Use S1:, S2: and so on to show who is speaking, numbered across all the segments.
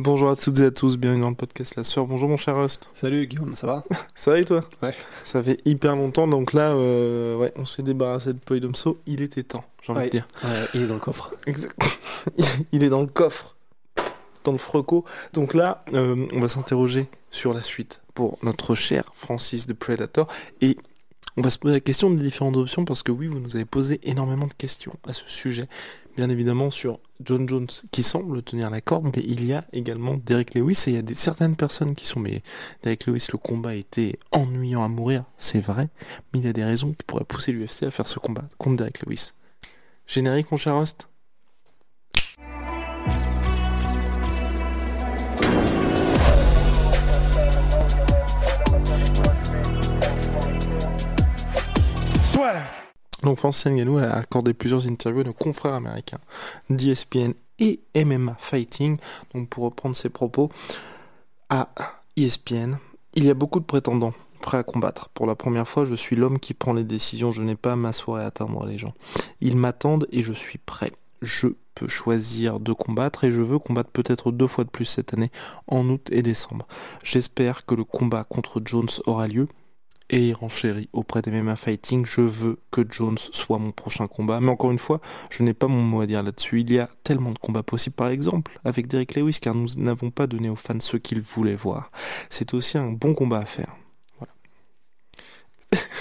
S1: Bonjour à toutes et à tous, bienvenue dans le podcast La Sœur. Bonjour mon cher Rust.
S2: Salut Guillaume, ça va?
S1: Ça va et toi?
S2: Ouais.
S1: Ça fait hyper longtemps, donc là, euh, ouais, on s'est débarrassé de Poidomso. Il était temps, j'ai envie
S2: Ouais.
S1: de dire.
S2: Ouais, il est dans le coffre.
S1: Exact. Il est dans le coffre, dans le freco. Donc là, euh, on va s'interroger sur la suite pour notre cher Francis de Predator. Et on va se poser la question des différentes options parce que oui, vous nous avez posé énormément de questions à ce sujet. Bien évidemment sur John Jones qui semble tenir la corde, mais il y a également Derek Lewis et il y a certaines personnes qui sont mais Derek Lewis le combat était ennuyant à mourir, c'est vrai, mais il y a des raisons qui pourraient pousser l'UFC à faire ce combat contre Derek Lewis. Générique mon cher Rust Donc Francis Ngannou a accordé plusieurs interviews à nos confrères américains d'ESPN et MMA Fighting. Donc pour reprendre ses propos, à ESPN, il y a beaucoup de prétendants prêts à combattre. Pour la première fois, je suis l'homme qui prend les décisions. Je n'ai pas à m'asseoir et attendre les gens. Ils m'attendent et je suis prêt. Je peux choisir de combattre et je veux combattre peut-être deux fois de plus cette année, en août et décembre. J'espère que le combat contre Jones aura lieu et renchéri auprès des MMA Fighting, je veux que Jones soit mon prochain combat. Mais encore une fois, je n'ai pas mon mot à dire là-dessus. Il y a tellement de combats possibles, par exemple, avec Derek Lewis, car nous n'avons pas donné aux fans ce qu'ils voulaient voir. C'est aussi un bon combat à faire.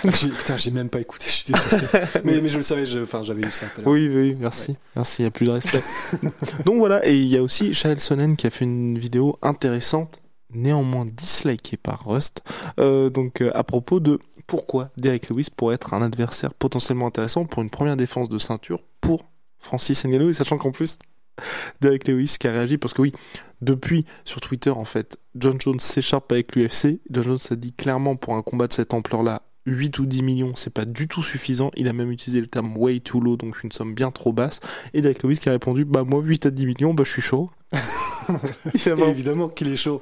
S2: J'ai- Putain, j'ai même pas écouté, je suis désolé. mais, mais je le savais, enfin, j'avais eu ça tout à l'heure.
S1: Oui, oui, merci. Merci, il y a plus de respect. Donc voilà, et il y a aussi Shael Sonnen qui a fait une vidéo intéressante, néanmoins dislikée par Rust, euh, donc euh, à propos de pourquoi Derek Lewis pourrait être un adversaire potentiellement intéressant pour une première défense de ceinture pour Francis Ngannou, sachant qu'en plus, Derek Lewis qui a réagi parce que oui, depuis sur Twitter en fait, John Jones s'écharpe avec l'UFC. John Jones a dit clairement pour un combat de cette ampleur-là, 8 ou 10 millions, c'est pas du tout suffisant. Il a même utilisé le terme way too low, donc une somme bien trop basse. Et Derek Lewis qui a répondu, bah moi 8 à 10 millions, bah je suis chaud.
S2: Évidemment qu'il est chaud.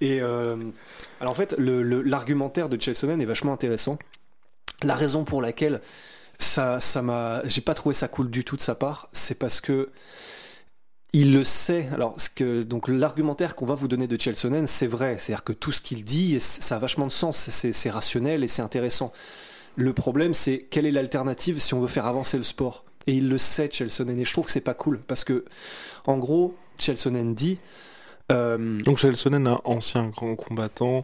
S2: Et euh, alors en fait, le- le- l'argumentaire de Chelsonen est vachement intéressant. La raison pour laquelle ça, ça m'a, j'ai pas trouvé ça cool du tout de sa part, c'est parce que il le sait. Alors, ce que, donc l'argumentaire qu'on va vous donner de Chelsonen, c'est vrai. C'est-à-dire que tout ce qu'il dit, ça a vachement de sens. C'est c'est rationnel et c'est intéressant. Le problème, c'est quelle est l'alternative si on veut faire avancer le sport Et il le sait, Chelsonen. Et je trouve que c'est pas cool parce que, en gros, Chelsonen dit. euh,
S1: Donc Shael Sonnen, un ancien grand combattant,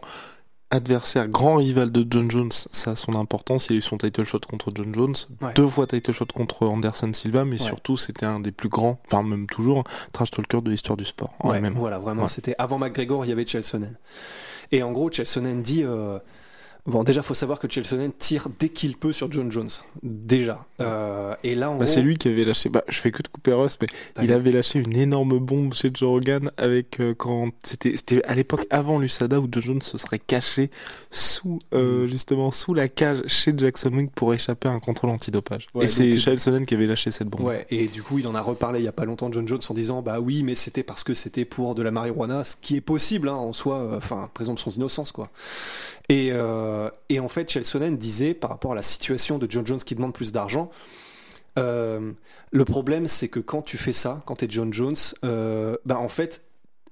S1: adversaire, grand rival de John Jones, ça a son importance. Il a eu son title shot contre John Jones,
S2: Ouais.
S1: deux fois title shot contre Anderson Silva, mais
S2: Ouais.
S1: surtout c'était un des plus grands, enfin même toujours, trash talker de l'histoire du sport.
S2: Ouais, voilà, vraiment, c'était avant McGregor, il y avait Chelsonen. Et en gros, Chelsonen dit. euh, Bon, déjà, faut savoir que Chelsonen tire dès qu'il peut sur John Jones. Déjà. Euh, et là,
S1: Bah,
S2: gros.
S1: c'est lui qui avait lâché, bah, je fais que de couper mais il avait lâché une énorme bombe chez Joe Rogan avec euh, quand c'était c'était à l'époque avant l'USADA où Joe Jones se serait caché sous euh,
S2: Mm.
S1: justement sous la cage chez Jackson Wing pour échapper à un contrôle antidopage.
S2: Ouais,
S1: Et c'est Sonnen qui avait lâché cette bombe.
S2: Ouais, et du coup, il en a reparlé il y a pas longtemps, John Jones, en disant Bah oui, mais c'était parce que c'était pour de la marijuana, ce qui est possible hein, en soi, enfin, présomption d'innocence, quoi. Et, euh, et en fait, Chelsonen disait, par rapport à la situation de John Jones qui demande plus d'argent, euh, le problème, c'est que quand tu fais ça, quand tu es John Jones, euh, bah en fait,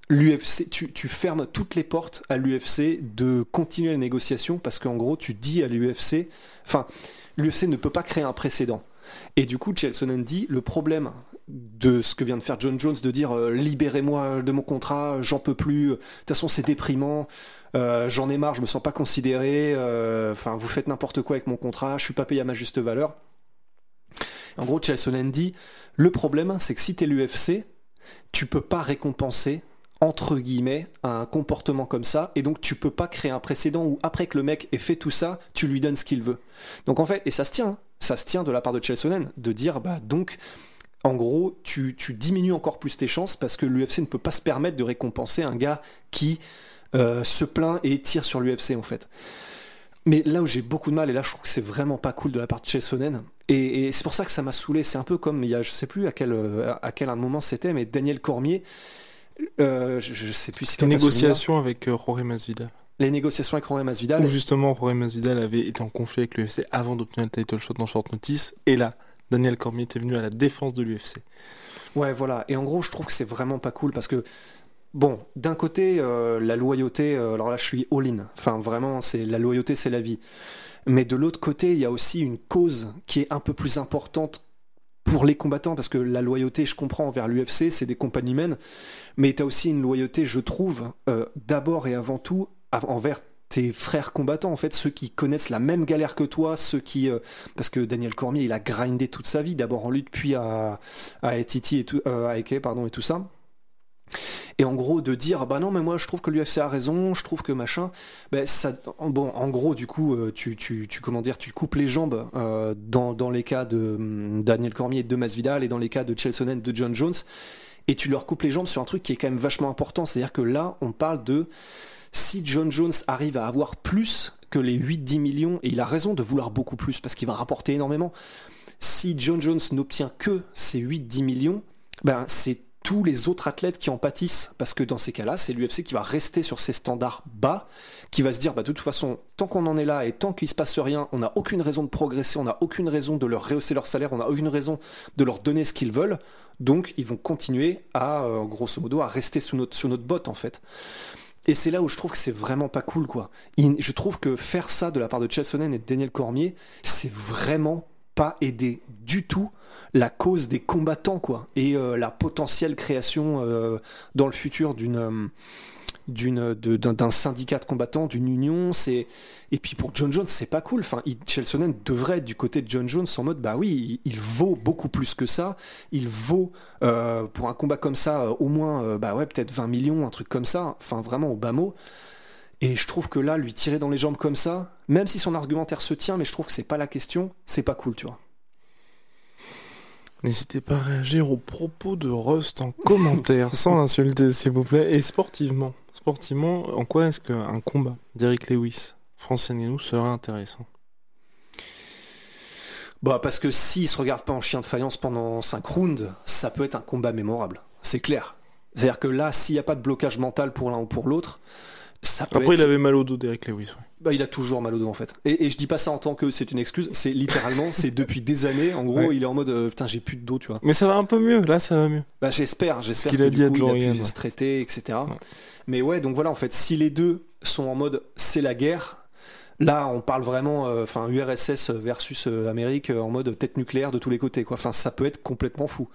S2: l'UFC, tu, tu fermes toutes les portes à l'UFC de continuer la négociation parce qu'en gros, tu dis à l'UFC, enfin, l'UFC ne peut pas créer un précédent. Et du coup, Chelsonen dit le problème de ce que vient de faire John Jones, de dire euh, libérez-moi de mon contrat, j'en peux plus, de toute façon c'est déprimant, euh, j'en ai marre, je me sens pas considéré, euh, enfin vous faites n'importe quoi avec mon contrat, je suis pas payé à ma juste valeur. En gros, Chelsonen dit le problème c'est que si t'es l'UFC, tu peux pas récompenser entre guillemets un comportement comme ça et donc tu peux pas créer un précédent où après que le mec ait fait tout ça tu lui donnes ce qu'il veut donc en fait et ça se tient hein, ça se tient de la part de Chelsonen de dire bah donc en gros, tu, tu diminues encore plus tes chances parce que l'UFC ne peut pas se permettre de récompenser un gars qui euh, se plaint et tire sur l'UFC en fait. Mais là où j'ai beaucoup de mal, et là je trouve que c'est vraiment pas cool de la part de Chesonen, et, et c'est pour ça que ça m'a saoulé, c'est un peu comme, il y a, je sais plus à quel, euh, à quel moment c'était, mais Daniel Cormier, euh, je, je sais plus si
S1: Les négociations avec euh, Jorge Masvidal.
S2: les négociations avec Jorge Masvidal,
S1: Où justement Jorge Masvidal avait été en conflit avec l'UFC avant d'obtenir le title shot dans short notice. Et là, Daniel Cormier était venu à la défense de l'UFC.
S2: Ouais, voilà. Et en gros, je trouve que c'est vraiment pas cool parce que, bon, d'un côté, euh, la loyauté, euh, alors là, je suis all-in. Enfin, vraiment, c'est la loyauté, c'est la vie. Mais de l'autre côté, il y a aussi une cause qui est un peu plus importante pour les combattants parce que la loyauté, je comprends, envers l'UFC, c'est des compagnies humaines. Mais tu as aussi une loyauté, je trouve, euh, d'abord et avant tout, envers frères combattants en fait ceux qui connaissent la même galère que toi ceux qui euh, parce que Daniel Cormier il a grindé toute sa vie d'abord en lutte puis à à ATT et tout euh, à AK, pardon et tout ça. Et en gros de dire bah non mais moi je trouve que l'UFC a raison je trouve que machin ben ça bon en gros du coup euh, tu, tu, tu comment dire tu coupes les jambes dans, les cas de hum, Daniel Cormier et de Masvidal et dans les cas de Chelsonen de John Jones et tu leur coupes les jambes sur un truc qui est quand même vachement important. C'est à dire que là on parle de si John Jones arrive à avoir plus que les 8-10 millions, et il a raison de vouloir beaucoup plus parce qu'il va rapporter énormément, si John Jones n'obtient que ces 8-10 millions, ben c'est tous les autres athlètes qui en pâtissent parce que dans ces cas-là, c'est l'UFC qui va rester sur ses standards bas, qui va se dire bah de toute façon, tant qu'on en est là et tant qu'il se passe rien, on n'a aucune raison de progresser, on n'a aucune raison de leur rehausser leur salaire, on n'a aucune raison de leur donner ce qu'ils veulent, donc ils vont continuer à euh, grosso modo à rester sous notre sous notre botte en fait. Et c'est là où je trouve que c'est vraiment pas cool, quoi. Je trouve que faire ça de la part de Chelsonen et de Daniel Cormier, c'est vraiment pas aider du tout la cause des combattants, quoi. Et euh, la potentielle création euh, dans le futur d'une euh, d'un syndicat de combattants, d'une union, c'est et puis pour John Jones, c'est pas cool. Enfin, Chelsonen devrait être du côté de John Jones en mode bah oui, il, il vaut beaucoup plus que ça. Il vaut euh, pour un combat comme ça euh, au moins euh, bah ouais peut-être 20 millions, un truc comme ça. Enfin vraiment au bas mot. Et je trouve que là, lui tirer dans les jambes comme ça, même si son argumentaire se tient, mais je trouve que c'est pas la question, c'est pas cool, tu vois.
S1: N'hésitez pas à réagir aux propos de Rust en commentaire, sans l'insulter s'il vous plaît. Et sportivement, sportivement, en quoi est-ce qu'un combat d'Eric Lewis, Francis Ngannou serait intéressant?
S2: Bah parce que s'il se regarde pas en chien de faïence pendant 5 rounds, ça peut être un combat mémorable. C'est clair. C'est-à-dire que là, s'il n'y a pas de blocage mental pour l'un ou pour l'autre, ça peut
S1: Après,
S2: être...
S1: il avait mal au dos d'Eric Lewis. ouais.
S2: Bah, il a toujours mal au dos en fait. Et, et je dis pas ça en tant que c'est une excuse, c'est littéralement, c'est depuis des années. En gros,
S1: Ouais.
S2: il est en mode euh, putain, j'ai plus de dos, tu vois.
S1: Mais ça va un peu mieux, là ça va mieux.
S2: Bah, j'espère, j'espère
S1: qu'il a dit à
S2: coup, il a pu
S1: ouais.
S2: se traiter, etc. Mais ouais, donc voilà, en fait, si les deux sont en mode c'est la guerre, là, on parle vraiment, euh, enfin, URSS versus euh, Amérique en mode tête nucléaire de tous les côtés, quoi. Enfin, ça peut être complètement fou.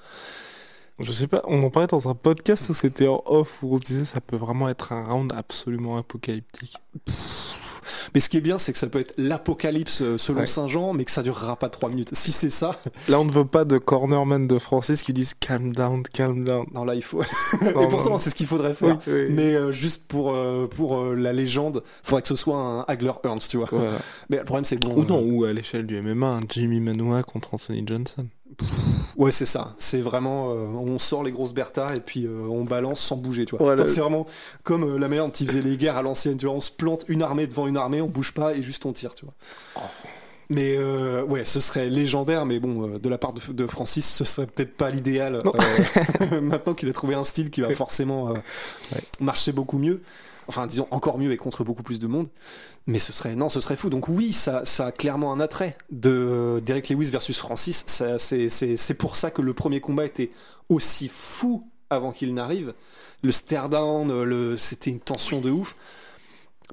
S1: Je sais pas, on en parlait dans un podcast où c'était en off, où on se disait ça peut vraiment être un round absolument apocalyptique.
S2: Mais ce qui est bien, c'est que ça peut être l'apocalypse euh, selon
S1: Ouais.
S2: Saint-Jean, mais que ça durera pas trois minutes. Si c'est ça,
S1: Là, on ne veut pas de cornerman de Francis qui disent calm down, calm down.
S2: non, là, il faut.
S1: Non,
S2: Et pourtant, c'est ce qu'il faudrait faire.
S1: Oui, oui.
S2: Mais euh, juste pour, euh, pour euh, la légende, faudrait que ce soit un Hagler Ernst, tu vois.
S1: Voilà.
S2: Mais le problème, c'est que bon.
S1: Ou non, ou à l'échelle du MMA, un Jimmy Manoa contre Anthony Johnson.
S2: Ouais, c'est ça. C'est vraiment, euh, on sort les grosses Bertha et puis euh, on balance sans bouger, tu vois.
S1: Voilà.
S2: C'est vraiment comme euh, la manière dont ils faisaient les guerres à l'ancienne, tu vois. On se plante une armée devant une armée, on bouge pas et juste on tire, tu vois. Mais euh, ouais, ce serait légendaire, mais bon, euh, de la part de, de Francis, ce serait peut-être pas l'idéal. Euh, maintenant qu'il a trouvé un style qui va forcément marcher beaucoup mieux. Enfin, disons encore mieux et contre beaucoup plus de monde. Mais ce serait non, ce serait fou. Donc oui, ça, ça a clairement un attrait de Derek Lewis versus Francis. C'est, pour ça que le premier combat était aussi fou avant qu'il n'arrive. Le stare down, le, c'était une tension de ouf.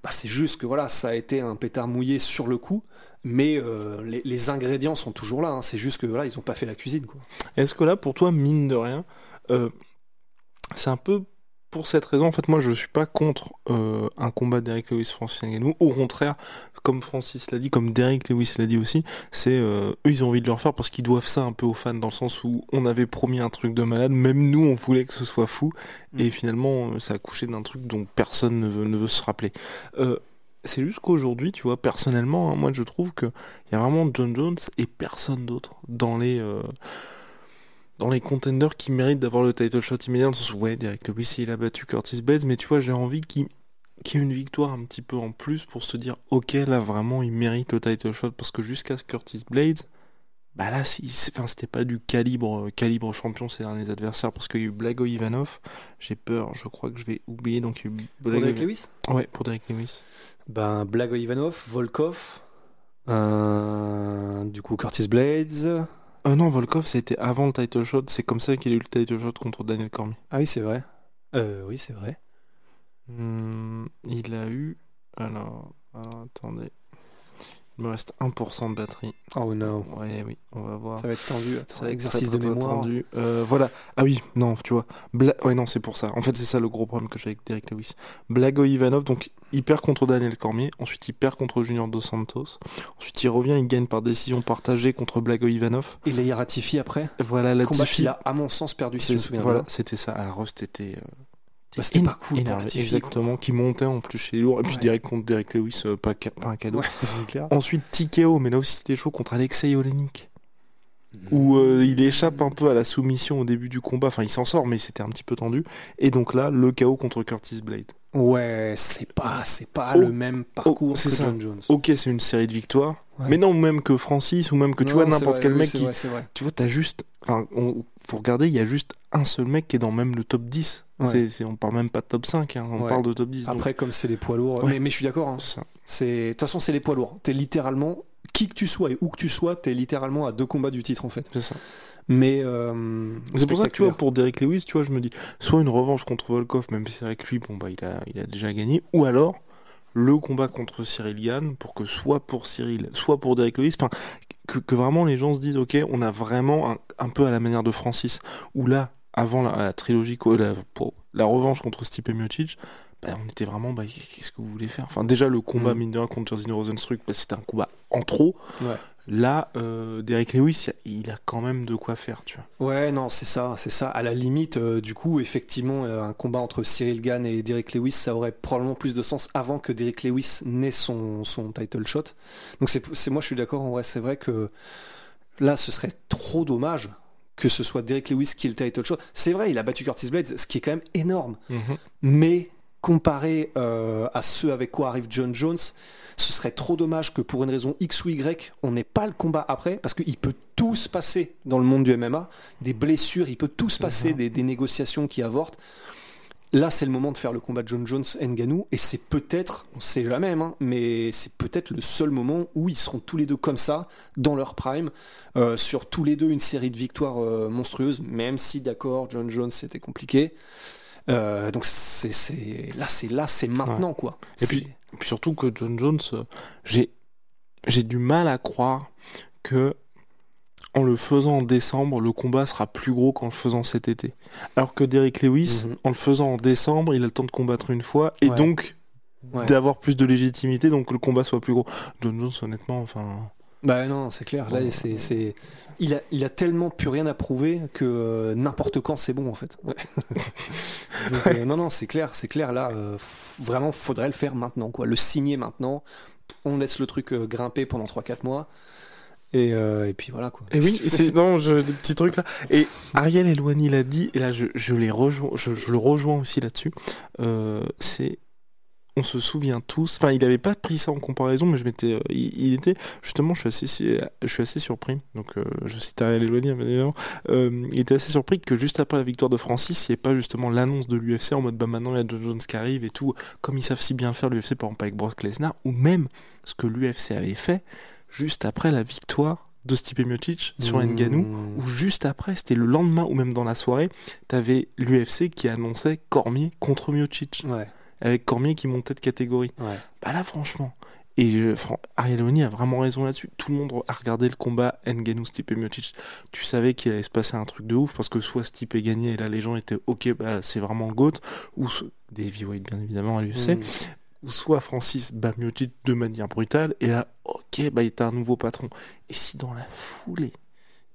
S2: Bah, c'est juste que voilà, ça a été un pétard mouillé sur le coup, mais euh, les, les ingrédients sont toujours là. hein. C'est juste que voilà, ils ont pas fait la cuisine.
S1: Est-ce que là, pour toi, mine de rien, euh, c'est un peu pour cette raison, en fait, moi, je suis pas contre euh, un combat d'Eric Lewis Francis Ngannou. Au contraire, comme Francis l'a dit, comme Derek Lewis l'a dit aussi, c'est euh, eux, ils ont envie de le refaire parce qu'ils doivent ça un peu aux fans, dans le sens où on avait promis un truc de malade, même nous, on voulait que ce soit fou, et finalement, ça a couché d'un truc dont personne ne veut, ne veut se rappeler. Euh, c'est juste qu'aujourd'hui, tu vois, personnellement, hein, moi, je trouve que il y a vraiment John Jones et personne d'autre dans les dans les contenders qui méritent d'avoir le title shot immédiat, dans le sens où, ouais, Derek Lewis, il a battu Curtis Blades, mais tu vois, j'ai envie qu'il y ait une victoire un petit peu en plus pour se dire, ok, là, vraiment, il mérite le title shot, parce que jusqu'à Curtis Blades, bah là, c'était pas du calibre, calibre champion ces derniers adversaires, parce qu'il y a eu Blago Ivanov, j'ai peur, je crois que je vais oublier, donc il y a eu
S2: Pour
S1: Blago-
S2: Derek Lewis?
S1: Ouais, pour Derek Lewis.
S2: Ben, Blago Ivanov, Volkov, euh, du coup Curtis Blades.
S1: Euh, non, Volkov, c'était avant le title shot, c'est comme ça qu'il a eu le title shot contre Daniel Cormier.
S2: Ah oui, c'est vrai. Euh, oui, c'est vrai.
S1: Hmm, il a eu. Alors, alors, attendez. Il me reste 1% de batterie.
S2: Oh non,
S1: Ouais, oui, on va voir.
S2: ça va être tendu. Attends,
S1: Ça va être
S2: exercice
S1: très,
S2: de
S1: très,
S2: mémoire.
S1: tendu. Euh, voilà. Ah oui, non, tu vois. Bla- Ouais, non, c'est pour ça. En fait, c'est ça le gros problème que j'ai avec Derek Lewis. Blago Ivanov, donc, il perd contre Daniel Cormier. Ensuite, il perd contre Junior Dos Santos. Ensuite, il revient, il gagne par décision partagée contre Blago Ivanov.
S2: Il l'a ratifié après.
S1: Voilà, la
S2: Combat qu'il a, à mon sens, perdu, si je me souviens
S1: Voilà, c'était ça. Ah, Rust était. euh,
S2: Bah, c'était pas cool pour
S1: énervé,
S2: Latifi,
S1: Exactement, qui montait en plus chez les lourds. Et puis
S2: Ouais.
S1: direct contre Derek Lewis, euh, pas, pas un cadeau.
S2: Ouais, c'est clair.
S1: Ensuite, TKO, mais là aussi c'était chaud contre Alexei Olenik. Où euh, il échappe un peu à la soumission au début du combat. Enfin, il s'en sort, mais c'était un petit peu tendu. Et donc là, le KO contre Curtis Blade.
S2: Ouais, c'est pas, c'est pas
S1: Oh,
S2: le même parcours
S1: oh, c'est
S2: que
S1: ça.
S2: John Jones.
S1: Ok, c'est une série de victoires.
S2: Ouais.
S1: Mais non, même que Francis, ou même que tu
S2: Non,
S1: vois n'importe quel
S2: oui,
S1: mec qui.
S2: vrai.
S1: Tu vois, t'as juste. Enfin, on- faut regarder, il y a juste un seul mec qui est dans même le top 10.
S2: Ouais.
S1: C'est- on parle même pas de top 5, hein, on
S2: Ouais.
S1: parle de top 10. donc
S2: Après, comme c'est les poids lourds. Mais, mais je suis d'accord. hein.
S1: C'est
S2: de toute façon c'est les poids lourds. T'es littéralement qui que tu sois et où que tu sois, t'es littéralement à deux combats du titre en fait.
S1: C'est ça.
S2: Mais euh,
S1: C'est pour ça que tu vois, pour Derek Lewis, tu vois, je me dis, soit une revanche contre Volkov, même si c'est avec lui, bon bah il a, il a déjà gagné, ou alors le combat contre Cyril Gann pour que soit pour Cyril, soit pour Derek Lewis, enfin que, que vraiment les gens se disent, ok, on a vraiment un, un peu à la manière de Francis, où là, avant la, la trilogie, la, la revanche contre Stipe Miocic, bah, on était vraiment, bah, qu'est-ce que vous voulez faire? Enfin, déjà, le combat,
S2: Mm.
S1: mine de rien, contre Jerzy Rosenstruck, bah, c'était un combat en trop.
S2: Ouais.
S1: Là, euh, Derek Lewis, il a quand même de quoi faire, tu vois.
S2: Ouais, non, c'est ça, c'est ça. À la limite, euh, du coup, effectivement, euh, un combat entre Cyril Gann et Derek Lewis, ça aurait probablement plus de sens avant que Derek Lewis n'ait son, son title shot. Donc c'est, moi, je suis d'accord. En vrai, c'est vrai que là, ce serait trop dommage que ce soit Derek Lewis qui ait le title shot. C'est vrai, il a battu Curtis Blades, ce qui est quand même énorme. Mais comparé euh, à ce avec quoi arrive John Jones, ce serait trop dommage que pour une raison X ou Y, on n'ait pas le combat après, parce qu'il peut tout se passer dans le monde du MMA, des blessures, il peut tout se passer, des, des négociations qui avortent. Là, c'est le moment de faire le combat John Jones Nganou, et c'est peut-être, on sait jamais, hein, mais c'est peut-être le seul moment où ils seront tous les deux comme ça, dans leur prime, euh, sur tous les deux une série de victoires euh, monstrueuses, même si, d'accord, John Jones c'était compliqué. Euh, donc c'est c'est- là, c'est là, c'est maintenant quoi.
S1: Et puis, et puis surtout que John Jones, euh, j'ai j'ai du mal à croire que en le faisant en décembre, le combat sera plus gros qu'en le faisant cet été. Alors que Derek Lewis,
S2: Mhm.
S1: en le faisant en décembre, il a le temps de combattre une fois et
S2: Ouais.
S1: donc
S2: Ouais.
S1: d'avoir plus de légitimité, donc que le combat soit plus gros. John Jones, honnêtement, enfin.
S2: Bah non, c'est clair. Là, c'est, c'est, il a, il a tellement plus rien à prouver que euh, n'importe quand c'est bon en fait. Ouais. Donc, euh, non, non, c'est clair, c'est clair. Là, euh, f- vraiment, faudrait le faire maintenant, quoi. Le signer maintenant. On laisse le truc grimper pendant 3-4 mois. Et, euh, et puis voilà, quoi.
S1: Et oui, c'est non, je, des petits trucs là. Et Ariel Eloigny l'a dit, et là je, je les rejoins, je, je le rejoins aussi là-dessus. C'est, on se souvient tous. Enfin, il avait pas pris ça en comparaison, mais je m'étais, euh, il, il était justement, je suis assez, je suis assez surpris. Donc, euh, je cite Ariel Eloigny, bien évidemment. Euh, il était assez surpris que juste après la victoire de Francis, il n'y ait pas justement l'annonce de l'UFC en mode bah maintenant il y a John Jones qui arrive et tout, comme ils savent si bien faire l'UFC par exemple avec Brock Lesnar, ou même ce que l'UFC avait fait juste après la victoire de Stipe Miocic sur
S2: Mmh.
S1: Ngannou, ou juste après, c'était le lendemain ou même dans la soirée, t'avais l'UFC qui annonçait Cormier contre Miocic,
S2: Ouais,
S1: avec Cormier qui montait de catégorie.
S2: ouais.
S1: Bah là, franchement, et euh, fran- Ariel Oni a vraiment raison là-dessus. Tout le monde a regardé le combat Ngannou Stipe Miocic. Tu savais qu'il allait se passer un truc de ouf parce que soit Stipe gagnait et là les gens étaient ok, bah c'est vraiment le GOAT, ou des heavyweight bien évidemment à l'UFC,
S2: Mm.
S1: ou soit Francis bat Miocic de manière brutale et là ok, bah il était un nouveau patron. Et si dans la foulée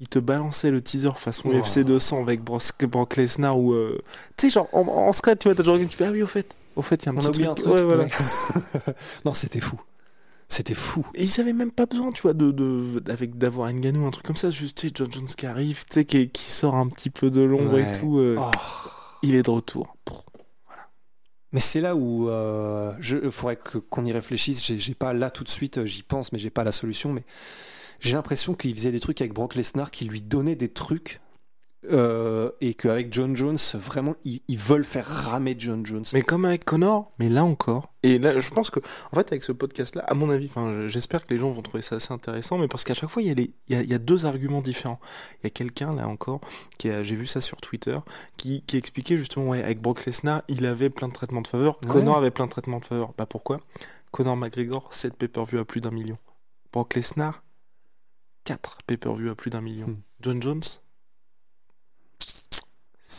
S1: il te balançait le teaser façon
S2: Wow.
S1: UFC 200 avec Brock, Lesnar ou euh, tu sais genre en, en secret tu vois t'as genre qui fait ah oui au fait au fait il y a un
S2: On
S1: petit
S2: a oublié un
S1: truc ouais voilà
S2: non, c'était fou. C'était fou.
S1: Et ils avaient même pas besoin, tu vois, de, de avec d'avoir Ngannou, un truc comme ça. Juste, tu sais, John Jones qui arrive, tu sais, qui, qui sort un petit peu de l'ombre et tout. euh,
S2: Oh.
S1: Il est de retour.
S2: Mais c'est là où euh, je faudrait que qu'on y réfléchisse. J'ai pas là tout de suite, euh, j'y pense, mais j'ai pas la solution. Mais j'ai l'impression qu'il faisait des trucs avec Brock Lesnar qui lui donnaient des trucs. Euh, et qu'avec John Jones, vraiment, ils, ils veulent faire ramer John Jones.
S1: Mais comme avec Connor, mais là encore. Et là, je pense que, en fait, avec ce podcast-là, à mon avis, j'espère que les gens vont trouver ça assez intéressant, mais parce qu'à chaque fois, il y, a les, il, y a, il y a deux arguments différents. Il y a quelqu'un, là encore, qui a, j'ai vu ça sur Twitter, qui, qui expliquait justement, ouais, avec Brock Lesnar, il avait plein de traitements de faveur,
S2: Ouais.
S1: Connor avait plein de traitements de faveur. Bah pourquoi? Connor McGregor, 7 pay-per-view à plus d'un million. Brock Lesnar, 4 pay-per-view à plus d'un million.
S2: Hmm.
S1: John Jones,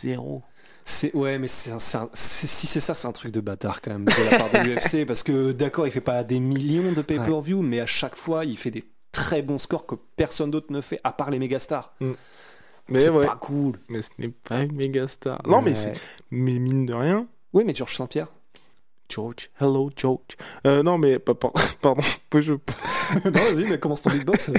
S1: zéro.
S2: C'est ouais, mais c'est un- c'est un- c'est- si c'est ça, c'est un truc de bâtard quand même de la part de l'UFC parce que d'accord, il fait pas des millions de pay-per-view, mais à chaque fois, il fait des très bons scores que personne d'autre ne fait à part les mégastars.
S1: Mais
S2: c'est
S1: ouais.
S2: pas cool.
S1: Mais ce n'est pas une méga star. Non, mais c'est. Mais mine de rien,
S2: Oui, mais Georges Saint-Pierre.
S1: George, hello George. Euh, non, mais pardon, je,
S2: non, vas-y, mais commence ton beatbox.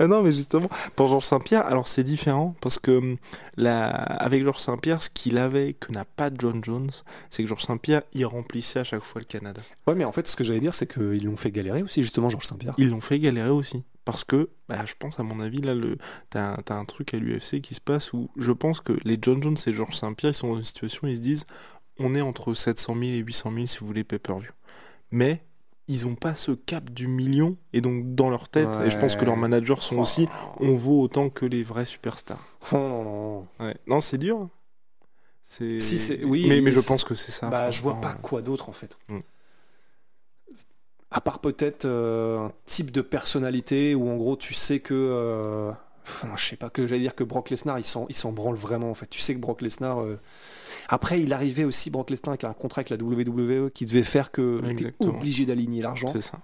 S1: Euh, non, mais justement, pour Georges Saint-Pierre, alors c'est différent parce que hum, la, avec Georges Saint-Pierre, ce qu'il avait que n'a pas John Jones, c'est que Georges Saint-Pierre, il remplissait à chaque fois le Canada.
S2: ouais, mais en fait, ce que j'allais dire, c'est qu'ils l'ont fait galérer aussi, justement, Georges Saint-Pierre.
S1: Ils l'ont fait galérer aussi. Parce que, bah, je pense, à mon avis, là, le, t'as, un- t'as un truc à l'UFC qui se passe où je pense que les John Jones et Georges Saint-Pierre, ils sont dans une situation où ils se disent on est entre 700 000 et 800 000 si vous voulez pay-per-view. Mais ils ont pas ce cap du million, et donc dans leur tête, et je pense que leurs managers sont
S2: Oh.
S1: aussi, on vaut autant que les vrais superstars.
S2: Oh, non, non.
S1: Ouais. Non, c'est dur. hein. C'est...
S2: Si, c'est- oui,
S1: mais, mais je pense que c'est ça.
S2: Bah, je vois pas quoi d'autre en fait.
S1: Mm.
S2: À part peut-être euh, un type de personnalité où en gros tu sais que. euh, enfin, je sais pas que j'allais dire que Brock Lesnar il s'en, branle vraiment en fait. Tu sais que Brock Lesnar. euh, Après il arrivait aussi Brock Lesnar avec un contrat avec la WWE qui devait faire que
S1: Exactement.
S2: obligé d'aligner l'argent.
S1: C'est ça.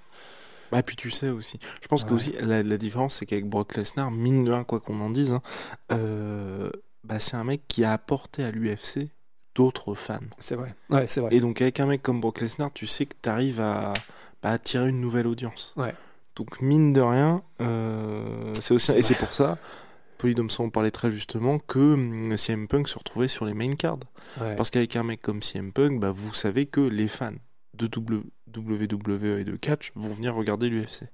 S1: Bah, puis tu sais aussi. Je pense que
S2: Ouais.
S1: aussi, la, la différence, c'est qu'avec Brock Lesnar, mine de rien, quoi qu'on en dise, hein, euh, bah, c'est un mec qui a apporté à l'UFC d'autres fans.
S2: C'est vrai. Ouais, c'est vrai.
S1: Et donc, avec un mec comme Brock Lesnar, tu sais que tu arrives à bah, attirer une nouvelle audience.
S2: Ouais.
S1: Donc, mine de rien, euh, c'est aussi. Et c'est pour ça, Polydomson en parlait très justement, que hum, CM Punk se retrouvait sur les main cards.
S2: Ouais.
S1: Parce qu'avec un mec comme CM Punk, bah, vous savez que les fans de WWE et de catch vont venir regarder l'UFC.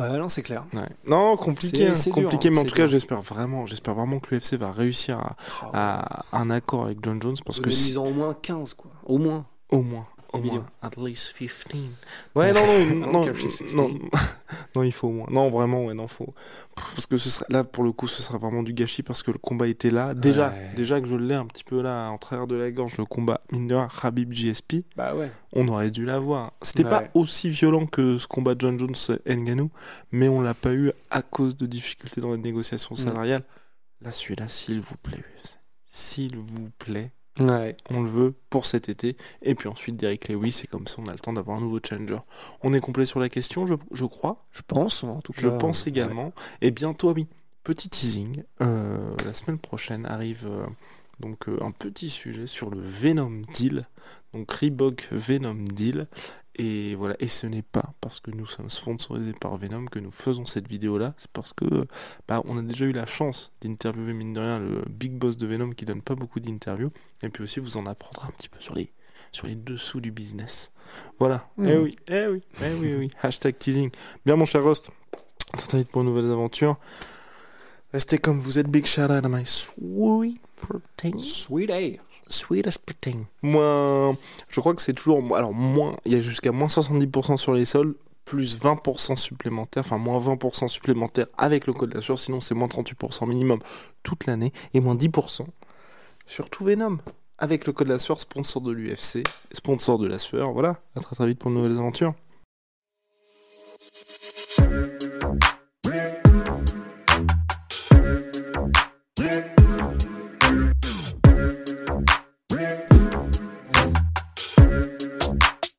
S2: Ouais, non, c'est clair.
S1: Ouais. Non, compliqué,
S2: C'est-
S1: hein,
S2: dur,
S1: compliqué,
S2: hein,
S1: mais en
S2: c'est
S1: tout cas, j'espère vraiment, j'espère vraiment que l'UFC va réussir à, à un accord avec John Jones parce que
S2: ils ont au moins 15 quoi. Au moins.
S1: au moins, au moins, at least 15. Ouais, non, non, non,
S2: Ok, 16.
S1: non, non, il faut au moins. Non, vraiment, ouais, non, faut. Parce que ce serait, là, pour le coup, ce sera vraiment du gâchis parce que le combat était là. Déjà,
S2: Ouais.
S1: déjà que je l'ai un petit peu là, en travers de la gorge, le combat, mine de rien, Khabib GSP.
S2: Bah ouais.
S1: on aurait dû l'avoir. C'était
S2: Ouais.
S1: pas aussi violent que ce combat John Jones et Ngannou, mais on l'a pas eu à cause de difficultés dans les négociations
S2: Mm.
S1: salariales. Là, celui-là, s'il vous plaît. S'il vous plaît,
S2: Ouais.
S1: on le veut pour cet été. Et puis ensuite, Derek Lewis, c'est comme ça, on a le temps d'avoir un nouveau challenger. On est complet sur la question, je, je crois.
S2: Je pense, en tout cas.
S1: Je pense
S2: ouais.
S1: également. Et bientôt, oui, petit teasing. euh, la semaine prochaine arrive euh, donc euh, un petit sujet sur le Venom Deal. Donc Reebok Venom Deal. Et voilà, et ce n'est pas parce que nous sommes sponsorisés par Venom que nous faisons cette vidéo-là. C'est parce que bah, on a déjà eu la chance d'interviewer, mine de rien, le big boss de Venom qui donne pas beaucoup d'interviews. Et puis aussi, vous en apprendrez un petit peu sur les, sur les dessous du business. Voilà.
S2: Mhm.
S1: Eh oui, eh oui, eh oui, oui. Hashtag teasing. Bien, mon cher Rost. Vite pour de nouvelles aventures. Restez comme vous êtes, big shout out à my sweet protein.
S2: Sweet A.
S1: Sweetest protein. Moins, je crois que c'est toujours, alors moins, il y a jusqu'à moins 70% sur les sols, plus 20% supplémentaire, enfin moins 20% supplémentaire avec le code de la sueur, sinon c'est moins 38% minimum toute l'année, et moins 10% sur tout Venom. Avec le code de la sueur, sponsor de l'UFC, sponsor de la sueur, voilà, à très très vite pour de nouvelles aventures.